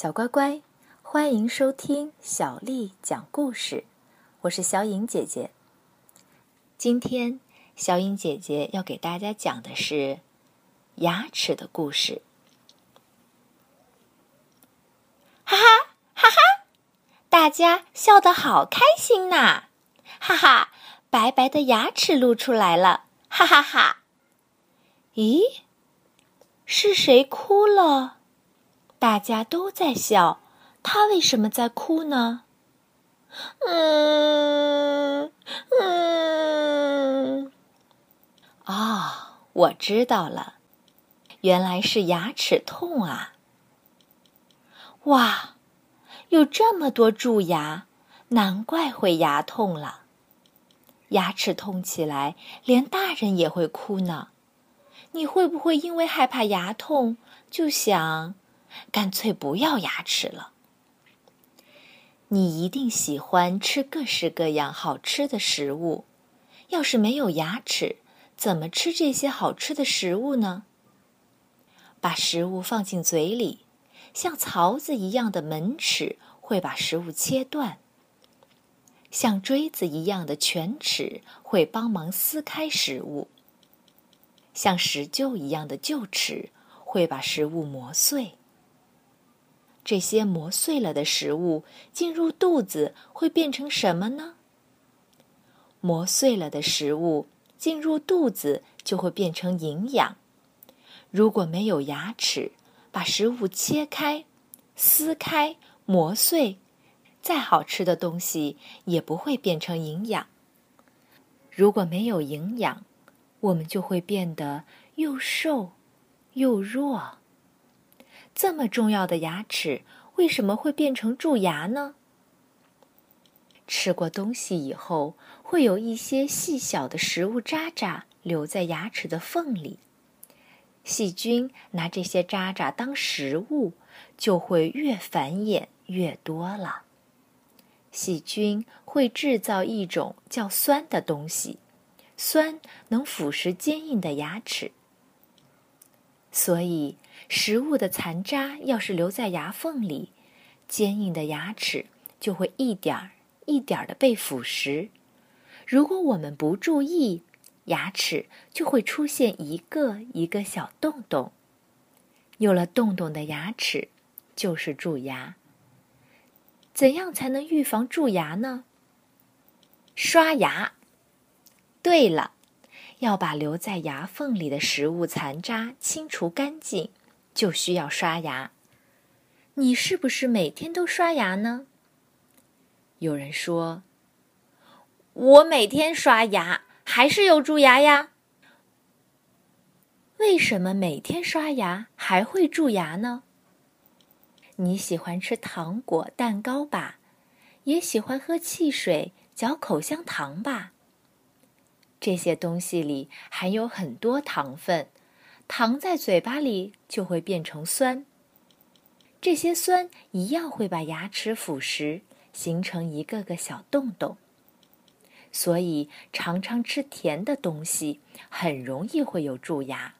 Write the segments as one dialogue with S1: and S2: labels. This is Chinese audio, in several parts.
S1: 小乖乖，欢迎收听小丽讲故事。我是小颖姐姐。今天，小颖姐姐要给大家讲的是牙齿的故事。
S2: 哈哈哈哈！大家笑得好开心呐！哈哈，白白的牙齿露出来了！哈哈哈！咦，是谁哭了？大家都在笑，他为什么在哭呢？嗯嗯，
S1: 啊，我知道了，原来是牙齿痛啊！
S2: 哇，有这么多蛀牙，难怪会牙痛了。牙齿痛起来，连大人也会哭呢。你会不会因为害怕牙痛，就想？干脆不要牙齿了。你一定喜欢吃各式各样好吃的食物，要是没有牙齿，怎么吃这些好吃的食物呢？把食物放进嘴里，像槽子一样的门齿会把食物切断，像锥子一样的犬齿会帮忙撕开食物，像石臼一样的臼齿会把食物磨碎。这些磨碎了的食物进入肚子会变成什么呢？磨碎了的食物进入肚子就会变成营养。如果没有牙齿，把食物切开、撕开、磨碎，再好吃的东西也不会变成营养。如果没有营养，我们就会变得又瘦又弱。这么重要的牙齿为什么会变成蛀牙呢？吃过东西以后，会有一些细小的食物渣渣留在牙齿的缝里。细菌拿这些渣渣当食物，就会越繁衍越多了。细菌会制造一种叫酸的东西，酸能腐蚀坚硬的牙齿，所以。食物的残渣要是留在牙缝里，坚硬的牙齿就会一点儿一点儿的被腐蚀。如果我们不注意，牙齿就会出现一个一个小洞洞。有了洞洞的牙齿就是蛀牙。怎样才能预防蛀牙呢？刷牙。对了，要把留在牙缝里的食物残渣清除干净。就需要刷牙。你是不是每天都刷牙呢？有人说：“我每天刷牙，还是有蛀牙呀。”为什么每天刷牙还会蛀牙呢？你喜欢吃糖果、蛋糕吧？也喜欢喝汽水、嚼口香糖吧？这些东西里含有很多糖分。糖在嘴巴里就会变成酸，这些酸一样会把牙齿腐蚀，形成一个个小洞洞。所以常常吃甜的东西，很容易会有蛀牙。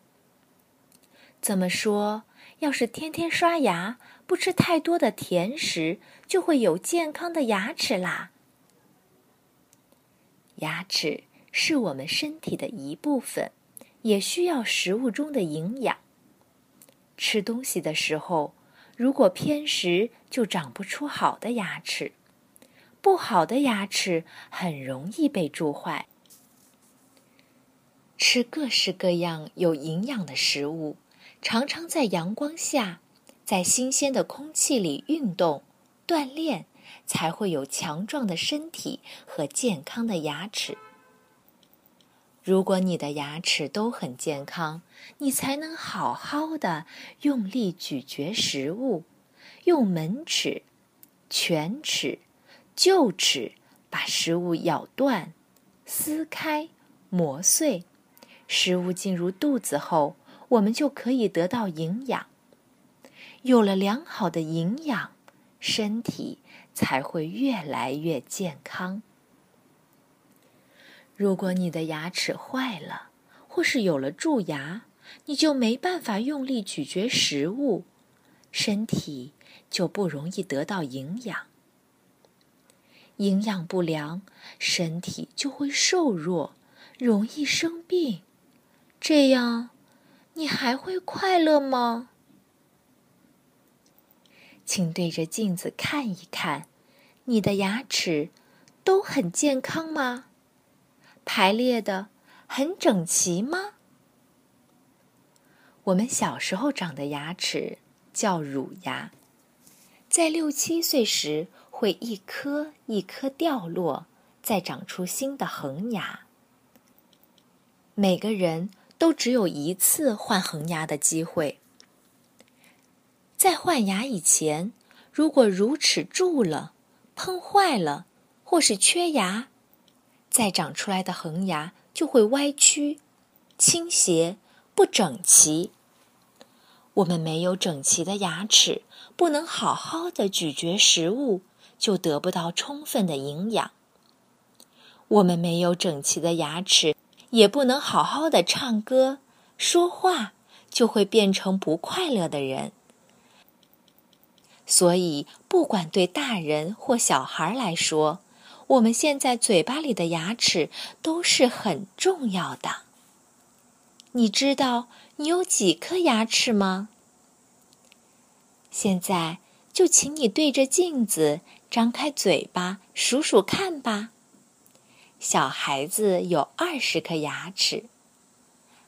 S2: 这么说，要是天天刷牙，不吃太多的甜食，就会有健康的牙齿啦。牙齿是我们身体的一部分。也需要食物中的营养。吃东西的时候，如果偏食，就长不出好的牙齿。不好的牙齿很容易被蛀坏。吃各式各样有营养的食物，常常在阳光下，在新鲜的空气里运动锻炼，才会有强壮的身体和健康的牙齿。如果你的牙齿都很健康，你才能好好的用力咀嚼食物，用门齿、犬齿、臼齿把食物咬断、撕开、磨碎。食物进入肚子后，我们就可以得到营养。有了良好的营养，身体才会越来越健康。如果你的牙齿坏了，或是有了蛀牙，你就没办法用力咀嚼食物，身体就不容易得到营养。营养不良，身体就会瘦弱，容易生病。这样，你还会快乐吗？请对着镜子看一看，你的牙齿都很健康吗？排列的很整齐吗？我们小时候长的牙齿叫乳牙，在六七岁时会一颗一颗掉落，再长出新的恒牙。每个人都只有一次换恒牙的机会。在换牙以前，如果乳齿蛀了、碰坏了，或是缺牙，再长出来的恒牙就会歪曲、倾斜。不整齐。我们没有整齐的牙齿，不能好好的咀嚼食物，就得不到充分的营养。我们没有整齐的牙齿，也不能好好的唱歌、说话，就会变成不快乐的人。所以，不管对大人或小孩来说，我们现在嘴巴里的牙齿都是很重要的。你知道你有几颗牙齿吗？现在就请你对着镜子张开嘴巴数数看吧。小孩子有二十颗牙齿，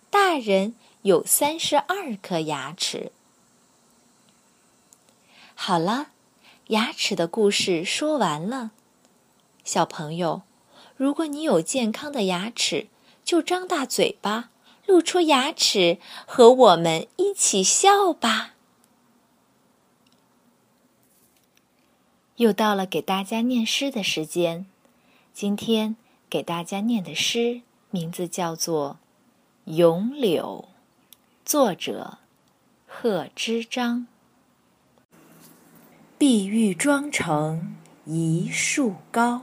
S2: 大人有三十二颗牙齿。好了，牙齿的故事说完了。小朋友，如果你有健康的牙齿，就张大嘴巴。露出牙齿，和我们一起笑吧！又到了给大家念诗的时间。今天给大家念的诗名字叫做《咏柳》，作者贺知章。碧玉妆成一树高，